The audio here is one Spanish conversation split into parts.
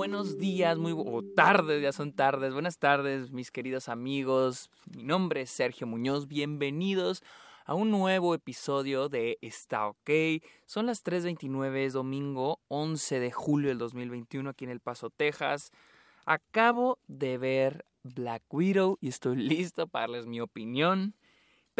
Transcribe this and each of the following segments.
buenos días, muy o tardes, ya son tardes. Buenas tardes, mis queridos amigos. Mi nombre es Sergio Muñoz. Bienvenidos a un nuevo episodio de Está OK. Son las 3:29, es domingo 11 de julio del 2021 aquí en El Paso, Texas. Acabo de ver Black Widow y estoy listo para darles mi opinión.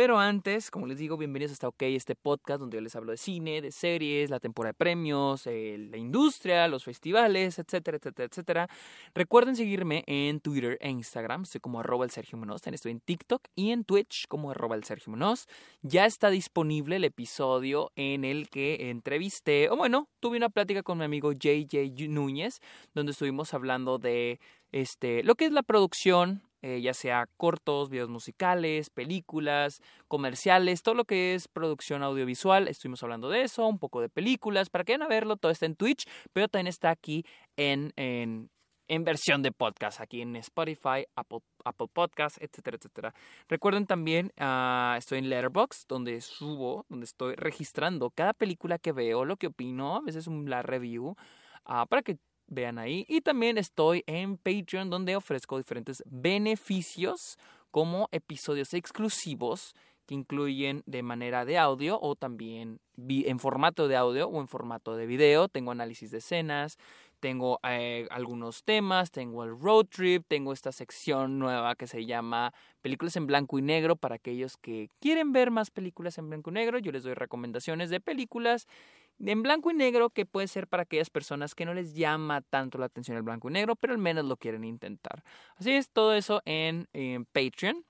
Pero antes, como les digo, bienvenidos a Está OK, este podcast donde yo les hablo de cine, de series, la temporada de premios, eh, la industria, los festivales, etcétera, etcétera, etcétera. Recuerden seguirme en Twitter e Instagram, estoy como arroba el Sergio Munoz, también estoy en TikTok y en Twitch como arroba el Sergio Munoz. Ya está disponible el episodio en el que entrevisté, o bueno, tuve una plática con mi amigo JJ Núñez, donde estuvimos hablando de este, lo que es la producción, eh, ya sea cortos, videos musicales, películas, comerciales, todo lo que es producción audiovisual. Estuvimos hablando de eso, un poco de películas, para que vayan a verlo, todo está en Twitch, pero también está aquí en, en, en versión de podcast, aquí en Spotify, Apple, Apple Podcasts, etcétera, etcétera. Recuerden también, uh, estoy en Letterboxd, donde subo, donde estoy registrando cada película que veo, lo que opino, a veces un, la review, uh, para que vean ahí. Y también estoy en Patreon donde ofrezco diferentes beneficios como episodios exclusivos que incluyen de manera de audio o también en formato de audio o en formato de video. Tengo análisis de escenas, tengo eh, algunos temas, tengo el road trip, tengo esta sección nueva que se llama películas en blanco y negro para aquellos que quieren ver más películas en blanco y negro. Yo les doy recomendaciones de películas en blanco y negro que puede ser para aquellas personas que no les llama tanto la atención el blanco y negro, pero al menos lo quieren intentar. Así es, todo eso en, Patreon.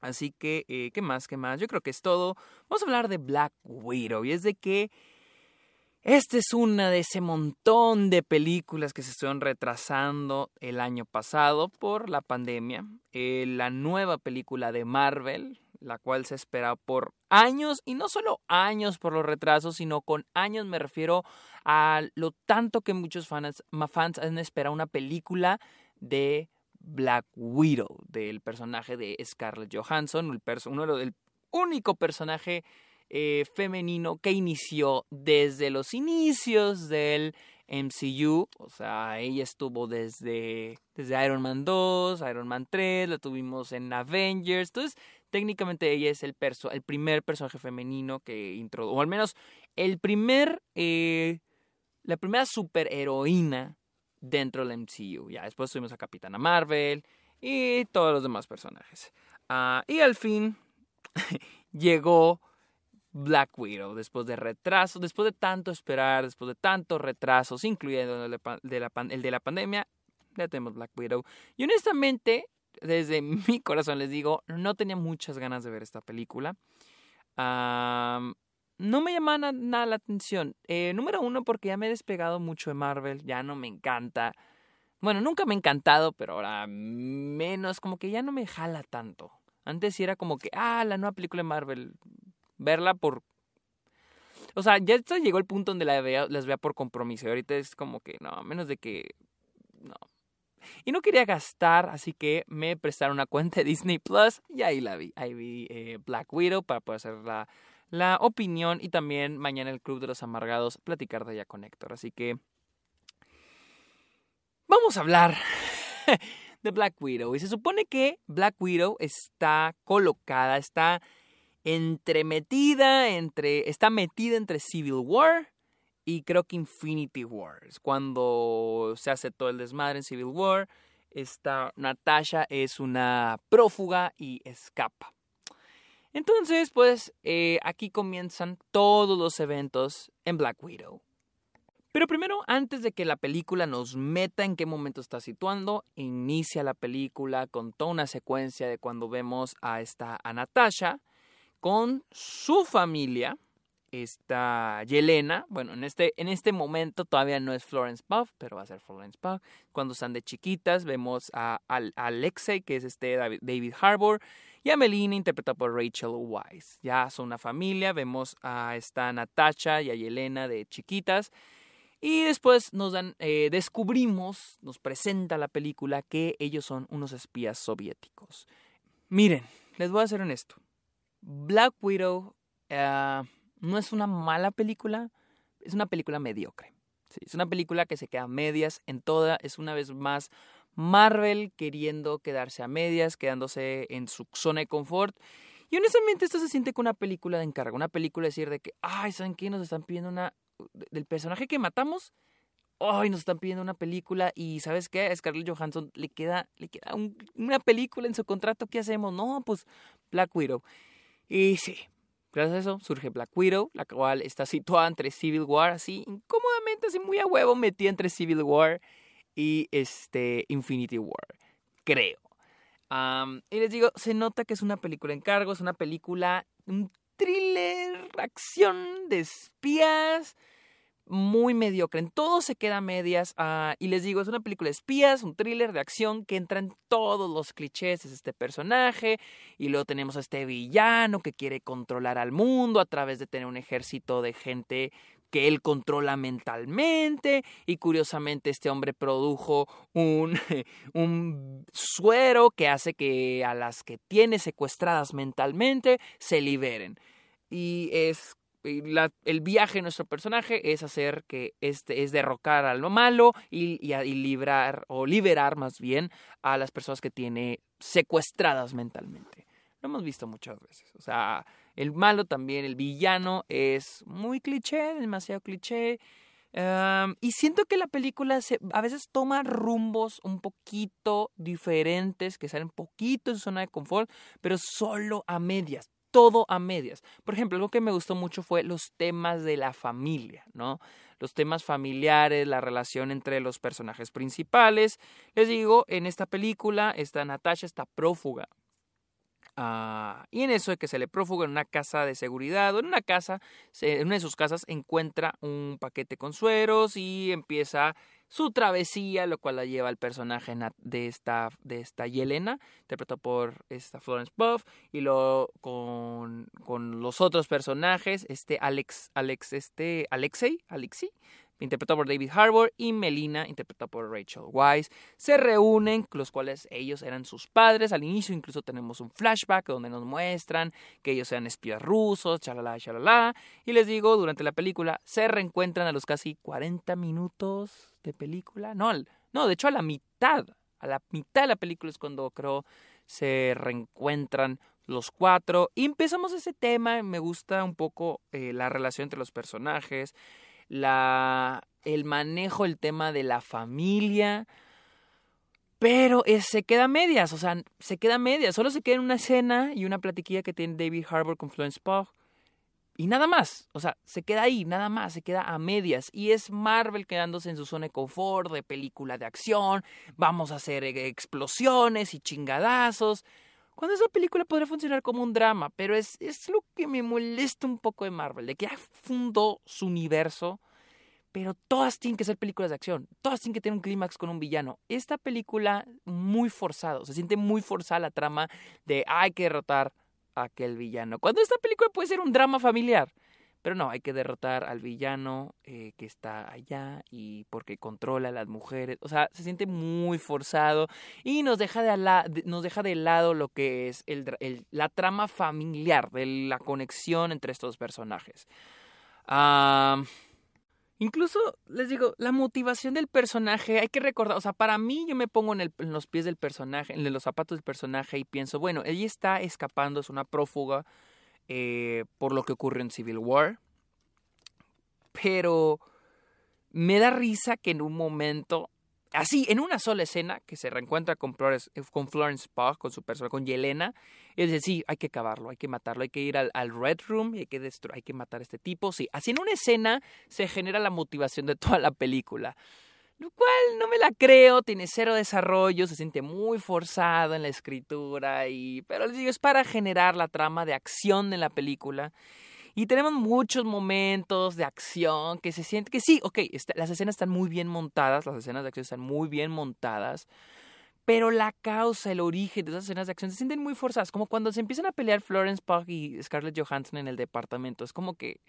Así que, eh, ¿qué más? ¿Qué más? Yo creo que es todo. Vamos a hablar de Black Widow. Y es de que esta es una de ese montón de películas que se estuvieron retrasando el año pasado por la pandemia. Eh, la nueva película de Marvel, la cual se espera por años, y no solo años por los retrasos, sino con años me refiero a lo tanto que muchos fans, fans han esperado una película de Black Widow, del personaje de Scarlett Johansson, el, uno del único personaje eh, femenino que inició desde los inicios del MCU, o sea, ella estuvo desde, desde Iron Man 2, Iron Man 3, la tuvimos en Avengers, entonces técnicamente ella es el, perso el primer personaje femenino que introdujo, o al menos el primer, eh, la primera superheroína dentro del MCU. Ya después tuvimos a Capitana Marvel y todos los demás personajes. Uh, y al fin llegó Black Widow, después de retrasos, después de tanto esperar, después de tantos retrasos, incluyendo el de la pandemia, ya tenemos Black Widow. Y honestamente, desde mi corazón les digo, no tenía muchas ganas de ver esta película. no me llamaba nada la atención. Eh, número uno, porque ya me he despegado mucho de Marvel, ya no me encanta. Bueno, nunca me ha encantado, pero ahora menos, como que ya no me jala tanto. Antes sí era como que, ah, la nueva película de Marvel, verla por... O sea, ya llegó el punto donde la las vea por compromiso. Y ahorita es como que, no, menos de que... No, y no quería gastar, así que me prestaron una cuenta de Disney Plus y ahí la vi. Ahí vi eh, Black Widow para poder hacer la, la opinión y también mañana el Club de los Amargados platicar de ella con Héctor. Así que vamos a hablar de Black Widow. Y se supone que Black Widow está colocada, está entremetida entre, está metida entre Civil War y creo que Infinity Wars, cuando se hace todo el desmadre en Civil War, esta Natasha es una prófuga y escapa. Entonces, pues eh, aquí comienzan todos los eventos en Black Widow. Pero primero, antes de que la película nos meta en qué momento está situando, inicia la película con toda una secuencia de cuando vemos a esta a Natasha con su familia, está Yelena. Bueno, en este, en este momento todavía no es Florence Pugh, pero va a ser Florence Pugh. Cuando están de chiquitas, vemos a, Alexei, que es este David Harbour, y a Melina, interpretada por Rachel Weisz. Ya son una familia, vemos a esta Natasha y a Yelena de chiquitas. Y después nos dan, eh, descubrimos, nos presenta la película que ellos son unos espías soviéticos. Miren, les voy a ser honesto. Black Widow uh, no es una mala película, es una película mediocre. Es una película que se queda a medias en toda, es una vez más Marvel queriendo quedarse a medias, quedándose en su zona de confort. Y honestamente esto se siente como una película de encargo, una película de decir de que, ay, ¿saben qué? Nos están pidiendo una... del personaje que matamos, ay, nos están pidiendo una película y ¿sabes qué? A Scarlett Johansson le queda, le queda una película en su contrato, ¿qué hacemos? No, pues Black Widow. Y sí, gracias a eso surge Black Widow, la cual está situada entre Civil War, así incómodamente, así muy a huevo, metida entre Civil War y este Infinity War, creo. y les digo, se nota que es una película en cargo, es una película, un thriller, acción de espías, muy mediocre. En todo se queda a medias. Ah, y les digo, es una película de espías, un thriller de acción que entra en todos los clichés. Es este personaje. Y luego tenemos a este villano que quiere controlar al mundo a través de tener un ejército de gente que él controla mentalmente y curiosamente este hombre produjo un, un suero que hace que a las que tiene secuestradas mentalmente se liberen. Y es el viaje de nuestro personaje es hacer que este es derrocar a lo malo y, y, librar o liberar más bien a las personas que tiene secuestradas mentalmente. Lo hemos visto muchas veces. O sea, el malo también, el villano es muy cliché, demasiado cliché. y siento que la película se, a veces toma rumbos un poquito diferentes, que salen un poquito en su zona de confort, pero solo a medias todo a medias. Por ejemplo, algo que me gustó mucho fue los temas de la familia, ¿no? Los temas familiares, la relación entre los personajes principales. Les digo, en esta película, esta Natasha está prófuga. Ah, y en eso de que se le prófuga en una casa de seguridad o en una casa, en una de sus casas encuentra un paquete con sueros y empieza su travesía, lo cual la lleva al personaje de esta, de esta Yelena, interpretado por esta Florence Puff, y luego con, con los otros personajes, este Alex, Alex, este Alexei, Alexei, interpretado por David Harbour, y Melina, interpretada por Rachel Weisz. Se reúnen, los cuales ellos eran sus padres. Al inicio incluso tenemos un flashback donde nos muestran que ellos eran espías rusos, chalala, chalala. Y les digo, durante la película se reencuentran a los casi 40 minutos de película. No, no, de hecho a la mitad, a la mitad de la película es cuando creo se reencuentran los cuatro y empezamos ese tema, me gusta un poco eh, la relación entre los personajes, la, el manejo, el tema de la familia. Pero se queda a medias, o sea, se queda a medias. Solo se queda en una escena y una platiquilla que tiene David Harbour con Florence Pugh. Y nada más, o sea, se queda ahí, nada más, se queda a medias. Y es Marvel quedándose en su zona de confort, de película de acción, vamos a hacer eh, explosiones y chingadazos. Cuando esa película podría funcionar como un drama, pero es, es lo que me molesta un poco de Marvel, de que ya fundó su universo, pero todas tienen que ser películas de acción, todas tienen que tener un clímax con un villano. Esta película muy forzado, se siente muy forzada la trama de hay que derrotar a aquel villano. Cuando esta película puede ser un drama familiar. Pero no, hay que derrotar al villano eh, que está allá y porque controla a las mujeres. O sea, se siente muy forzado y nos deja de, nos deja de lado lo que es el, la trama familiar, de la conexión entre estos personajes. incluso, les digo, la motivación del personaje, hay que recordar, o sea, para mí yo me pongo en, en los pies del personaje, en los zapatos del personaje y pienso, bueno, ella está escapando, es una prófuga eh, por lo que ocurrió en Civil War. Pero me da risa que en un momento, así, en una sola escena, que se reencuentra con Florence, eh, con Florence Pugh, con su persona, con Yelena, y dice, sí, hay que acabarlo, hay que matarlo, hay que ir al, Red Room, hay que, hay que matar a este tipo. Sí, así en una escena se genera la motivación de toda la película lo cual no me la creo, tiene cero desarrollo, se siente muy forzado en la escritura, y, pero les digo, es para generar la trama de acción en la película. Y tenemos muchos momentos de acción que se siente que sí, ok, las escenas están muy bien montadas, las escenas de acción están muy bien montadas, pero la causa, el origen de esas escenas de acción se sienten muy forzadas, como cuando se empiezan a pelear Florence Pugh y Scarlett Johansson en el departamento, es como que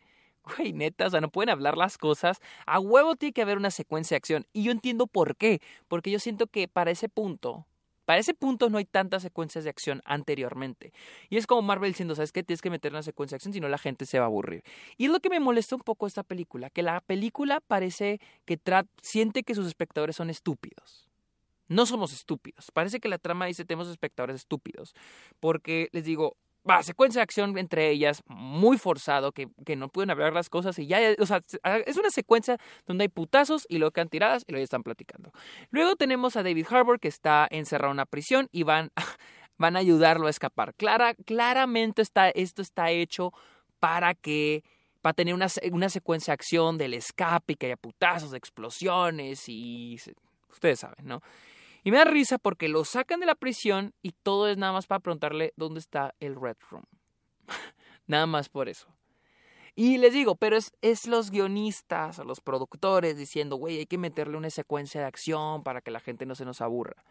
güey, neta, o sea, no pueden hablar las cosas. A huevo tiene que haber una secuencia de acción. Y yo entiendo por qué. Porque yo siento que para ese punto, Para ese punto no hay tantas secuencias de acción anteriormente. Y es como Marvel diciendo, ¿sabes qué? Tienes que meter una secuencia de acción, si no la gente se va a aburrir. Y es lo que me molesta un poco esta película, que la película parece que siente que sus espectadores son estúpidos. No somos estúpidos. Parece que la trama dice tenemos espectadores estúpidos. Porque les digo, va, secuencia de acción entre ellas, muy forzado, que, que, no pueden hablar las cosas y ya, o sea, es una secuencia donde hay putazos y luego quedan tiradas y luego ya están platicando. Luego tenemos a David Harbour que está encerrado en una prisión y van, van a ayudarlo a escapar. Clara, claramente está, esto está hecho para que para tener una, una secuencia de acción del escape y que haya putazos, explosiones y ustedes saben, ¿no? Y me da risa porque lo sacan de la prisión y todo es nada más para preguntarle dónde está el Red Room. nada más por eso. Y les digo, pero es, es los guionistas o los productores diciendo, güey, hay que meterle una secuencia de acción para que la gente no se nos aburra.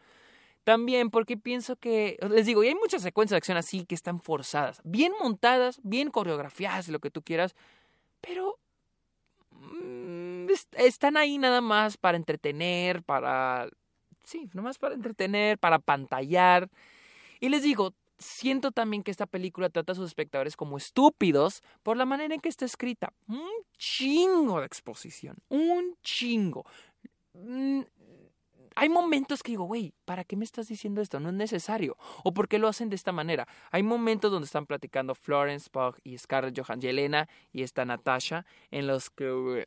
También porque pienso que, les digo, y hay muchas secuencias de acción así que están forzadas, bien montadas, bien coreografiadas, lo que tú quieras, pero mm, están ahí nada más para entretener, para sí, nomás para entretener, para pantallar. Y les digo, siento también que esta película trata a sus espectadores como estúpidos por la manera en que está escrita. Un chingo de exposición, un chingo. Mm, hay momentos que digo, güey, ¿para qué me estás diciendo esto? No es necesario. ¿O por qué lo hacen de esta manera? Hay momentos donde están platicando Florence Pugh y Scarlett Johansson, Yelena y esta Natasha, en los que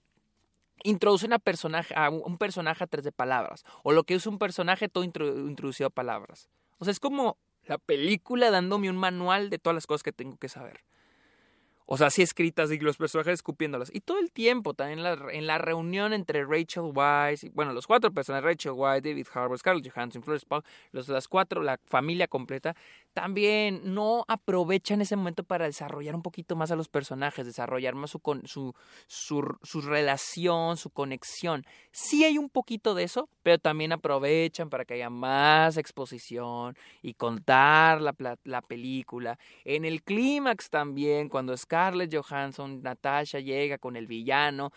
introduce a, personaje, a un personaje a través de palabras. O lo que es un personaje todo introducido a palabras. O sea, es como la película dándome un manual de todas las cosas que tengo que saber. O sea, así escritas y los personajes escupiéndolas. Y todo el tiempo, también en la, en la reunión entre Rachel Weisz, bueno, los cuatro personajes, Rachel Weisz, David Harbour, Scarlett Johansson, Florence Pugh, los las cuatro, la familia completa, también no aprovechan ese momento para desarrollar un poquito más a los personajes, desarrollar más su, su, su, su relación, su conexión. Sí hay un poquito de eso, pero también aprovechan para que haya más exposición y contar la, la película. En el clímax también, cuando Scarlett Scarlett Johansson, Natasha llega con el villano.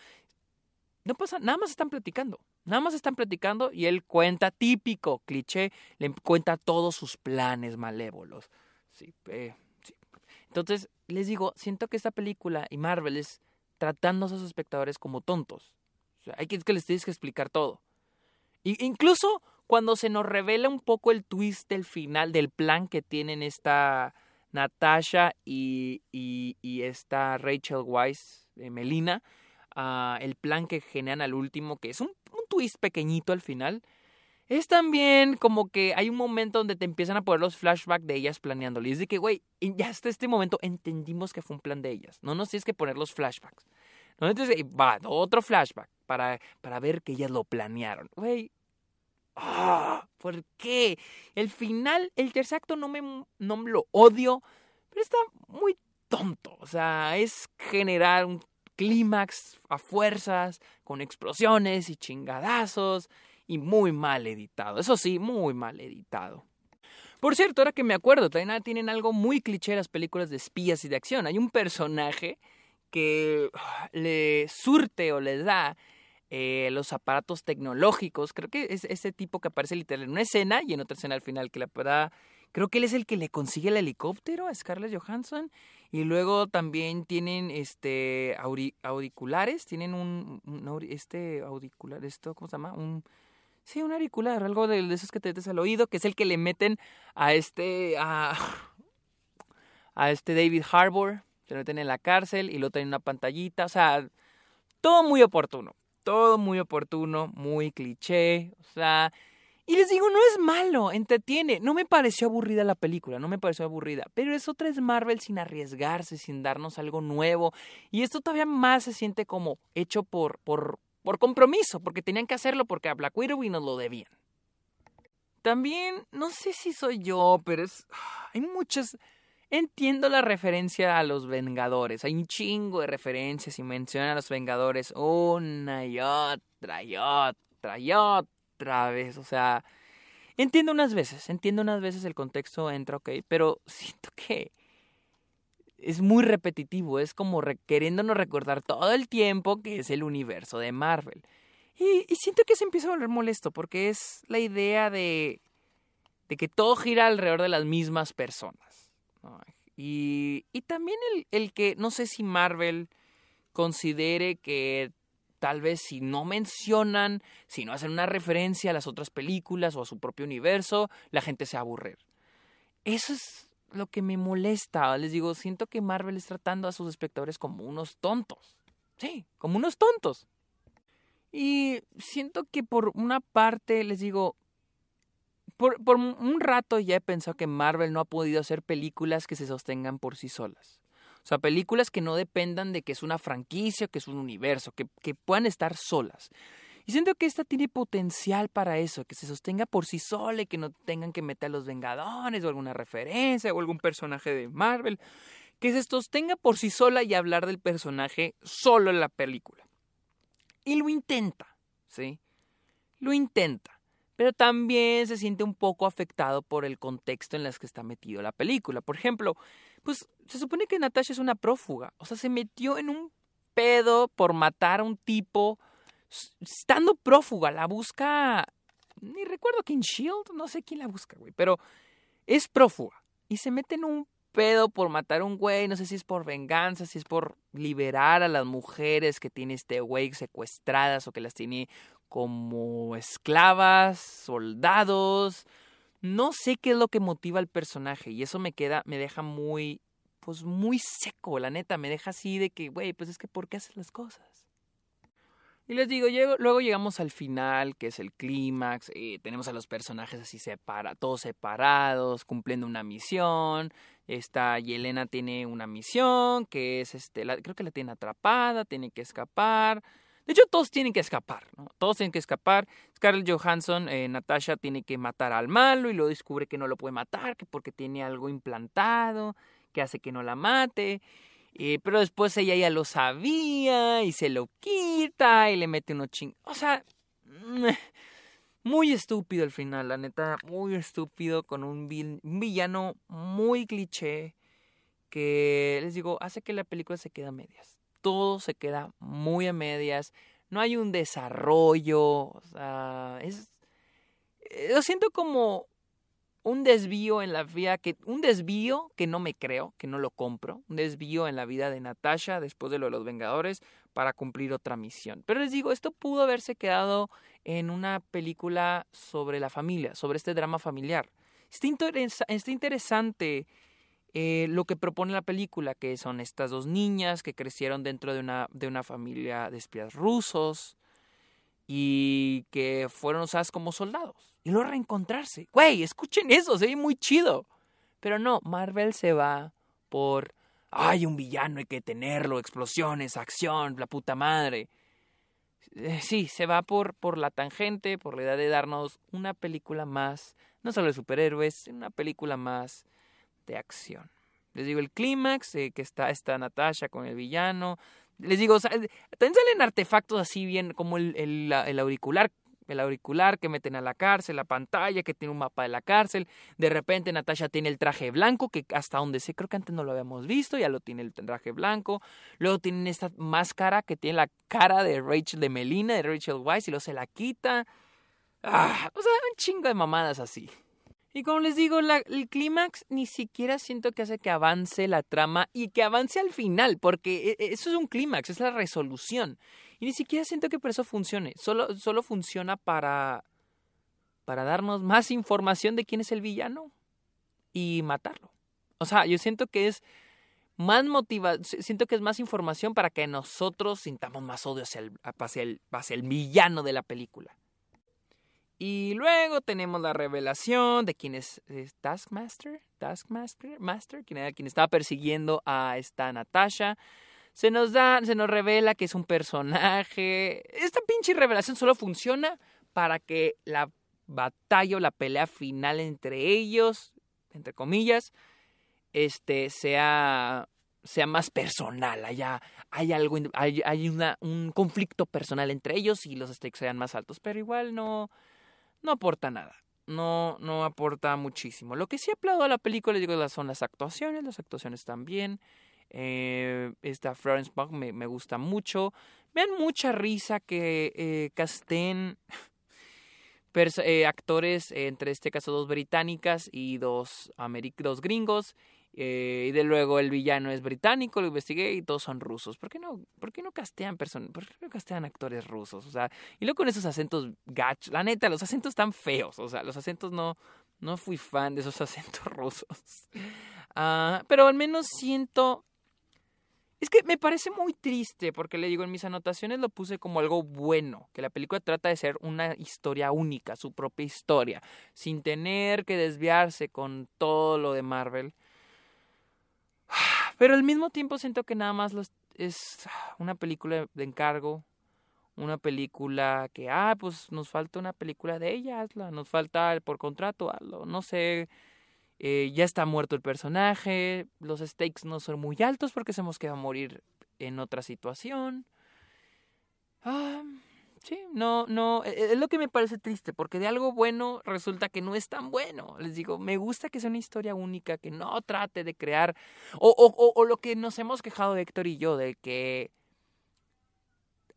No pasa, nada más están platicando. Nada más están platicando y él cuenta, típico cliché, le cuenta todos sus planes malévolos. Sí, eh, sí. Entonces, les digo, siento que esta película y Marvel es tratando a sus espectadores como tontos. Hay que, que les tienes que explicar todo. Y, incluso cuando se nos revela un poco el twist del final, del plan que tienen esta Natasha y, y, esta Rachel Weisz, eh, Melina, ah, el plan que generan al último, que es un, twist pequeñito al final, es también como que hay un momento donde te empiezan a poner los flashbacks de ellas planeándolo. Y es de que, güey, ya hasta este momento entendimos que fue un plan de ellas. No nos tienes que poner los flashbacks. ¿No? Entonces, va, otro flashback para, para ver que ellas lo planearon. Güey, ¡Ah! ¿Por qué? El final, el tercer acto no me, no lo odio, pero está muy tonto. O sea, es generar un clímax a fuerzas, con explosiones y chingadazos, y muy mal editado. Eso sí, muy mal editado. Por cierto, ahora que me acuerdo, también tienen algo muy cliché las películas de espías y de acción. Hay un personaje que le surte o le da eh, los aparatos tecnológicos. Creo que es ese tipo que aparece literal en una escena y en otra escena al final que la da. Creo que él es el que le consigue el helicóptero a Scarlett Johansson. Y luego también tienen este auriculares. Tienen un, este auricular, esto, ¿cómo se llama? Sí, un auricular, algo de, esos que te metes al oído, que es el que le meten a este a, a este David Harbour. Se lo meten en la cárcel y lo tienen una pantallita. O sea, todo muy oportuno todo muy oportuno, muy cliché, o sea, y les digo, no es malo, entretiene. No me pareció aburrida la película, no me pareció aburrida. Pero es otra es Marvel sin arriesgarse, sin darnos algo nuevo. Y esto todavía más se siente como hecho por, por, por compromiso, porque tenían que hacerlo porque a Black Widow y nos lo debían. También, no sé si soy yo, pero es. Hay muchas. Entiendo la referencia a los Vengadores. Hay un chingo de referencias y mencionan a los Vengadores una y otra y otra y otra vez. O sea, entiendo unas veces, entiendo unas veces el contexto entra, ok, pero siento que es muy repetitivo. Es como queriéndonos recordar todo el tiempo que es el universo de Marvel. Y, y siento que se empieza a volver molesto porque es la idea de de que todo gira alrededor de las mismas personas. Y, y, también el, el que, no sé si Marvel considere que tal vez si no mencionan, si no hacen una referencia a las otras películas o a su propio universo, la gente se va a aburrir. Eso es lo que me molesta. Les digo, siento que Marvel es tratando a sus espectadores como unos tontos. Sí, como unos tontos. Y siento que por una parte, les digo, por, un rato ya he pensado que Marvel no ha podido hacer películas que se sostengan por sí solas. O sea, películas que no dependan de que es una franquicia, que es un universo, que, que puedan estar solas. Y siento que esta tiene potencial para eso, que se sostenga por sí sola y que no tengan que meter a los Vengadores o alguna referencia o algún personaje de Marvel. Que se sostenga por sí sola y hablar del personaje solo en la película. Y lo intenta, ¿sí? Lo intenta. Pero también se siente un poco afectado por el contexto en el que está metido la película. Por ejemplo, pues se supone que Natasha es una prófuga. O sea, se metió en un pedo por matar a un tipo estando prófuga. La busca. Ni recuerdo quién Shield, no sé quién la busca, güey. Pero es prófuga. Y se mete en un pedo por matar a un güey. No sé si es por venganza, si es por liberar a las mujeres que tiene este güey secuestradas o que las tiene como esclavas, soldados. No sé qué es lo que motiva al personaje y eso me queda, me deja muy, pues muy seco, la neta, me deja así de que, güey, pues es que ¿por qué haces las cosas? Y les digo, luego llegamos al final, que es el clímax, y tenemos a los personajes así separa, todos separados, cumpliendo una misión. Esta Yelena tiene una misión, que es, este, creo que la tiene atrapada, tiene que escapar. De hecho, todos tienen que escapar, ¿no? Todos tienen que escapar. Scarlett Johansson, eh, Natasha, tiene que matar al malo y luego descubre que no lo puede matar, que porque tiene algo implantado, que hace que no la mate. Eh, pero después ella ya lo sabía y se lo quita y le mete unos ching... O sea, muy estúpido el final, la neta, muy estúpido con un, un villano muy cliché que, les digo, hace que la película se quede a medias todo se queda muy a medias, no hay un desarrollo, o sea, es... Eh, lo siento como un desvío en la vida que un desvío que no me creo, que no lo compro, un desvío en la vida de Natasha después de lo de los Vengadores para cumplir otra misión. Pero les digo, esto pudo haberse quedado en una película sobre la familia, sobre este drama familiar. está interesante eh, lo que propone la película, que son estas dos niñas que crecieron dentro de una, de una familia de espías rusos y que fueron usadas como soldados. Y luego reencontrarse. Güey, escuchen eso, se ve muy chido. Pero no, Marvel se va por, ay, un villano hay que tenerlo, explosiones, acción, la puta madre. Eh, sí, se va por, por la tangente, por la idea de darnos una película más, no solo de superhéroes, una película más de acción. Les digo, el clímax, eh, que está esta Natasha con el villano. Les digo, también salen artefactos así bien, como el, el, auricular el auricular que meten a la cárcel, la pantalla que tiene un mapa de la cárcel. De repente Natasha tiene el traje blanco, que hasta donde sé, creo que antes no lo habíamos visto, ya lo tiene el traje blanco. Luego tienen esta máscara que tiene la cara de Rachel, de Melina, de Rachel Weisz, y luego se la quita. Ah, o sea, un chingo de mamadas así. Y como les digo, el clímax ni siquiera siento que hace que avance la trama y que avance al final, porque e, e, eso es un clímax, es la resolución. Y ni siquiera siento que por eso funcione, solo, solo funciona para, para darnos más información de quién es el villano y matarlo. O sea, yo siento que es más motiva siento que es más información para que nosotros sintamos más odio hacia el, hacia el, hacia el villano de la película. Y luego tenemos la revelación de quién es, Taskmaster, Taskmaster, Master, quien era estaba persiguiendo a esta Natasha. Se nos da, se nos revela que es un personaje. Esta pinche revelación solo funciona para que la batalla o la pelea final entre ellos, entre comillas, este sea sea más personal, haya, hay algo, hay, hay una, un conflicto personal entre ellos y los stakes sean más altos, pero igual no, no aporta nada. No, no aporta muchísimo. Lo que sí aplaudo a la película, digo, son las actuaciones. Las actuaciones también. Eh, esta Florence Pugh me, me, gusta mucho. Me dan mucha risa que eh, Castén eh, actores, entre este caso dos británicas y dos, dos gringos. Eh, y de luego el villano es británico, lo investigué y todos son rusos. ¿Por qué no, por qué no castean personas, por qué no castean actores rusos? O sea, y luego con esos acentos gach, la neta, los acentos están feos. O sea, los acentos no, no fui fan de esos acentos rusos. Ah, pero al menos siento es que me parece muy triste porque le digo en mis anotaciones lo puse como algo bueno, que la película trata de ser una historia única, su propia historia, sin tener que desviarse con todo lo de Marvel. Pero al mismo tiempo siento que nada más es una película de encargo, una película que, ah, pues nos falta una película de ella, nos falta por contrato, no sé, eh, ya está muerto el personaje, los stakes no son muy altos porque sabemos que va a morir en otra situación. Ah, sí, no, no, e, e, es lo que me parece triste, porque de algo bueno resulta que no es tan bueno. Les digo, me gusta que sea una historia única, que no trate de crear, o, lo que nos hemos quejado Héctor y yo, de que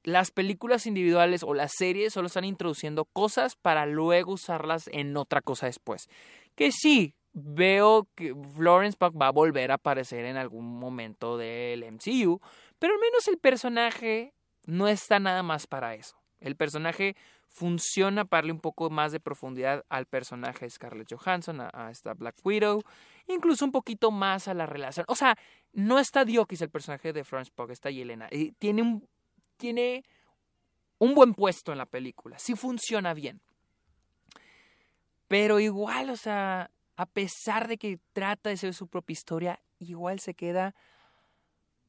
las películas individuales o las series solo están introduciendo cosas para luego usarlas en otra cosa después. Que sí, veo que Florence Pugh va a volver a aparecer en algún momento del MCU, pero al menos el personaje no está nada más para eso. El personaje funciona para darle un poco más de profundidad al personaje de Scarlett Johansson, a, esta Black Widow, incluso un poquito más a la relación. O sea, no está Diokis el personaje de Florence Pugh, está Yelena. Y tiene un, tiene un buen puesto en la película, sí funciona bien. Pero igual, o sea, a pesar de que trata de ser su propia historia, igual se queda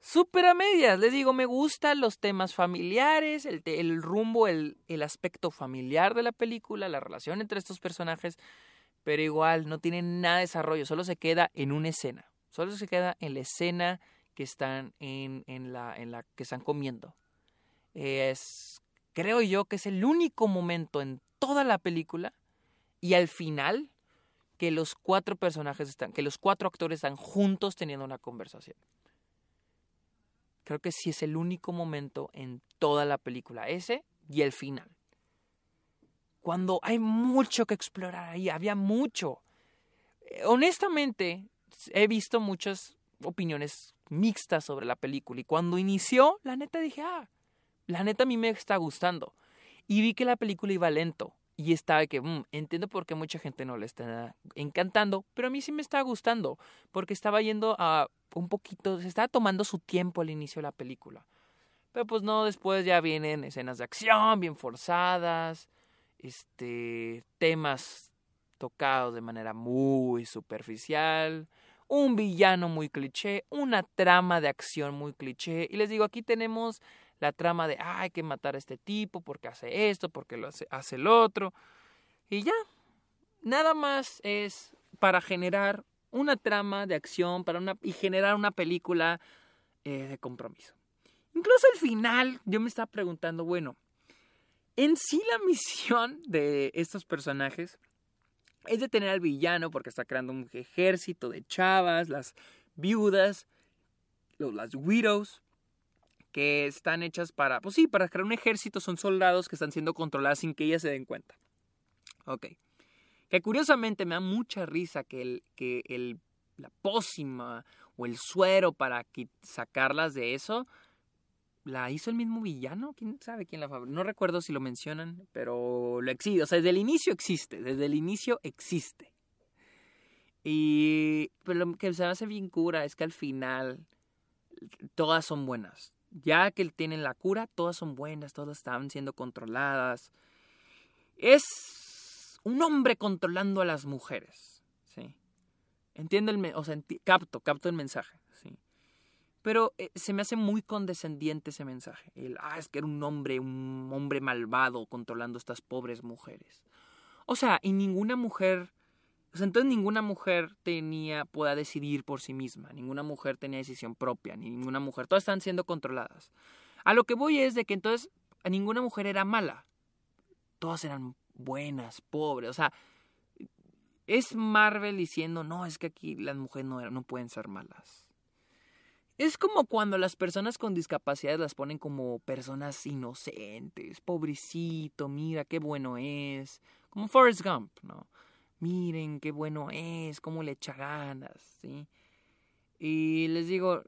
súper a medias. Les digo, me gustan los temas familiares, el, rumbo, el, aspecto familiar de la película, la relación entre estos personajes, pero igual no tiene nada de desarrollo, solo se queda en una escena, solo se queda en la escena que están en, la, en la que están comiendo. Es, creo yo que es el único momento en toda la película y al final que los cuatro personajes están, que los cuatro actores están juntos teniendo una conversación. Creo que sí es el único momento en toda la película, ese y el final. Cuando hay mucho que explorar ahí, había mucho. Eh, honestamente, he visto muchas opiniones mixtas sobre la película y cuando inició, la neta dije, ah, la neta a mí me está gustando. Y vi que la película iba lento. Y estaba que, mm, entiendo por qué mucha gente no le está encantando, pero a mí sí me está gustando, porque estaba yendo a un poquito, se estaba tomando su tiempo al inicio de la película. Pero pues no, después ya vienen escenas de acción bien forzadas, este, temas tocados de manera muy superficial, un villano muy cliché, una trama de acción muy cliché. Y les digo, aquí tenemos la trama de, hay que matar a este tipo porque hace esto, porque lo hace, hace el otro. Y ya, nada más es para generar una trama de acción para una, y generar una película eh, de compromiso. Incluso al final yo me estaba preguntando, bueno, en sí la misión de estos personajes es detener al villano porque está creando un ejército de chavas, las viudas, las widows, que están hechas para, pues sí, para crear un ejército, son soldados que están siendo controlados sin que ellas se den cuenta. Ok. Que curiosamente me da mucha risa que, el, que el, la pócima o el suero para sacarlas de eso la hizo el mismo villano. ¿Quién sabe quién la fabricó? No recuerdo si lo mencionan, pero lo existe. O sea, desde el inicio existe. Desde el inicio existe. Y pero lo que se me hace bien cura es que al final todas son buenas ya que tienen la cura, todas son buenas, todas están siendo controladas. Es un hombre controlando a las mujeres, ¿sí? Entiendo el, o sea, capto, capto el mensaje, ¿sí? Pero eh, se me hace muy condescendiente ese mensaje. El, ah, es que era un hombre, un hombre malvado controlando a estas pobres mujeres. O sea, y ninguna mujer entonces ninguna mujer tenía, pueda decidir por sí misma, ninguna mujer tenía decisión propia, ninguna mujer, todas están siendo controladas. A lo que voy es de que entonces ninguna mujer era mala, todas eran buenas, pobres, o sea, es Marvel diciendo, no, es que aquí las mujeres no, no pueden ser malas. Es como cuando las personas con discapacidades las ponen como personas inocentes. Pobrecito, mira qué bueno es. Como Forrest Gump, ¿no? Miren qué bueno es, cómo le echa ganas, ¿sí? Y les digo,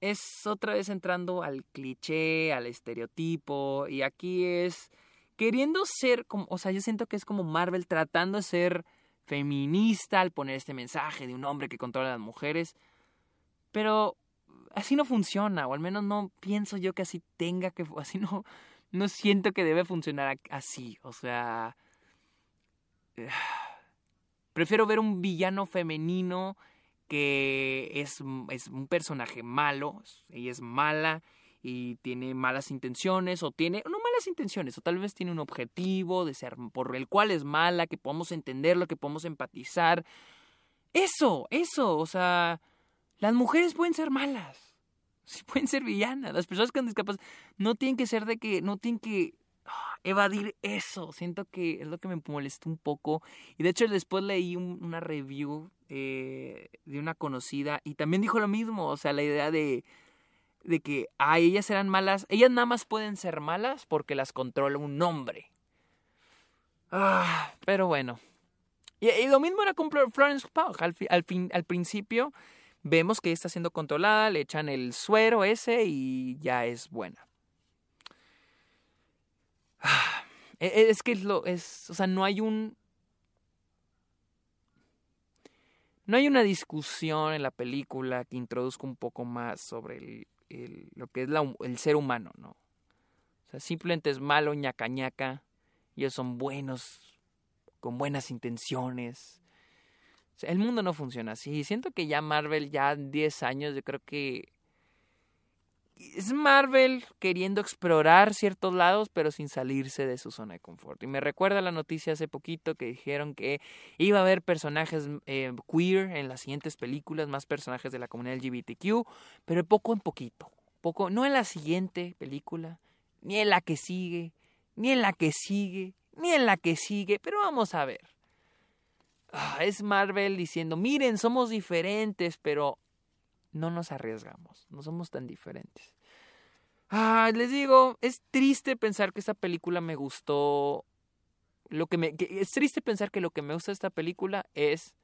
es otra vez entrando al cliché, al estereotipo, y aquí es queriendo ser como, o sea, yo siento que es como Marvel tratando de ser feminista al poner este mensaje de un hombre que controla a las mujeres, pero así no funciona, o al menos no pienso yo que así tenga que, así no, no siento que debe funcionar así, o sea, prefiero ver un villano femenino que es, es un personaje malo, ella es mala y tiene malas intenciones o tiene, no malas intenciones, o tal vez tiene un objetivo de ser por el cual es mala, que podamos entenderlo, que podamos empatizar. Eso, eso, o sea, las mujeres pueden ser malas, sí pueden ser villanas, las personas con discapacidad no tienen que ser de que, no tienen que ah, evadir eso. Siento que es lo que me molestó un poco. Y de hecho después leí una review eh, de una conocida y también dijo lo mismo. O sea, la idea de, de que a ellas eran malas. Ellas nada más pueden ser malas porque las controla un hombre. Ah, pero bueno. Y, lo mismo era con Florence Pugh. Al, fin, al principio vemos que está siendo controlada, le echan el suero ese y ya es buena. Ah, e, e, es que lo es, o sea, no hay un no hay una discusión en la película que introduzca un poco más sobre el, lo que es el ser humano, ¿no? O sea, simplemente es malo, ñaca ñaca, ellos son buenos, con buenas intenciones. O sea, el mundo no funciona así. Siento que ya Marvel, ya 10 años, yo creo que es Marvel queriendo explorar ciertos lados, pero sin salirse de su zona de confort. Y me recuerda la noticia hace poquito que dijeron que iba a haber personajes eh, queer en las siguientes películas, más personajes de la comunidad LGBTQ, pero poco en poquito. Poco, no en la siguiente película, ni en la que sigue, ni en la que sigue, ni en la que sigue, pero vamos a ver. Ah, es Marvel diciendo, miren, somos diferentes, pero no nos arriesgamos, no somos tan diferentes. Ah, les digo, es triste pensar que esta película me gustó. Lo que me, es triste pensar que lo que me gusta de esta película es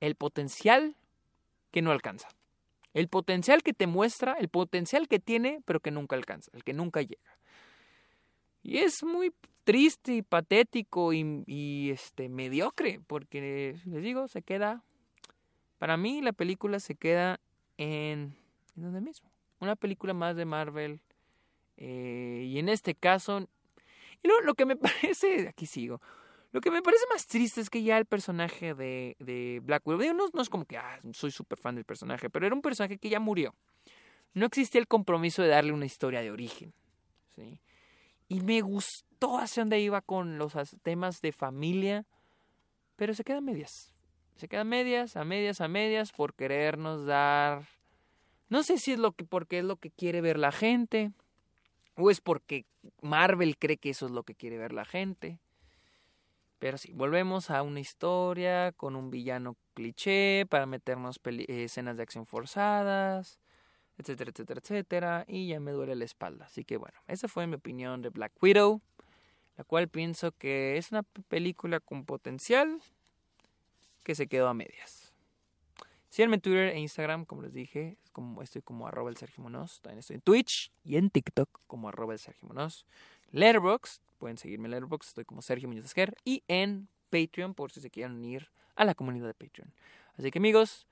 el potencial que no alcanza. El potencial que te muestra, el potencial que tiene, pero que nunca alcanza, el que nunca llega. Y es muy triste y patético y, y este mediocre, porque les digo, se queda. Para mí la película se queda en, en mismo. Una película más de Marvel. Eh, y en este caso, y lo, lo, que me parece, aquí sigo, lo que me parece más triste es que ya el personaje de, de Black Widow, no, es como que ah, soy súper fan del personaje, pero era un personaje que ya murió. No existía el compromiso de darle una historia de origen. ¿sí? Y me gustó hacia dónde iba con los temas de familia, pero se queda a medias. Se queda a medias, a medias, a medias, por querernos dar no sé si es lo que porque es lo que quiere ver la gente o es porque Marvel cree que eso es lo que quiere ver la gente. Pero sí, volvemos a una historia con un villano cliché para meternos escenas de acción forzadas, etcétera, etcétera, etcétera. Y ya me duele la espalda. Así que bueno, esa fue mi opinión de Black Widow, la cual pienso que es una película con potencial que se quedó a medias. Síganme en Twitter e Instagram, como les dije. Como, estoy como arroba el Sergio Monos. También estoy en Twitch y en TikTok como arroba el Sergio Monos. Letterboxd, pueden seguirme en Letterboxd, estoy como Sergio Muñoz Esquer. Y en Patreon, por si se quieren unir a la comunidad de Patreon. Así que amigos,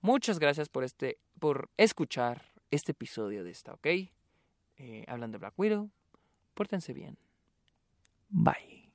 muchas gracias por, este, por escuchar este episodio de esta, ¿ok? Eh, hablando de Black Widow, pórtense bien. Bye.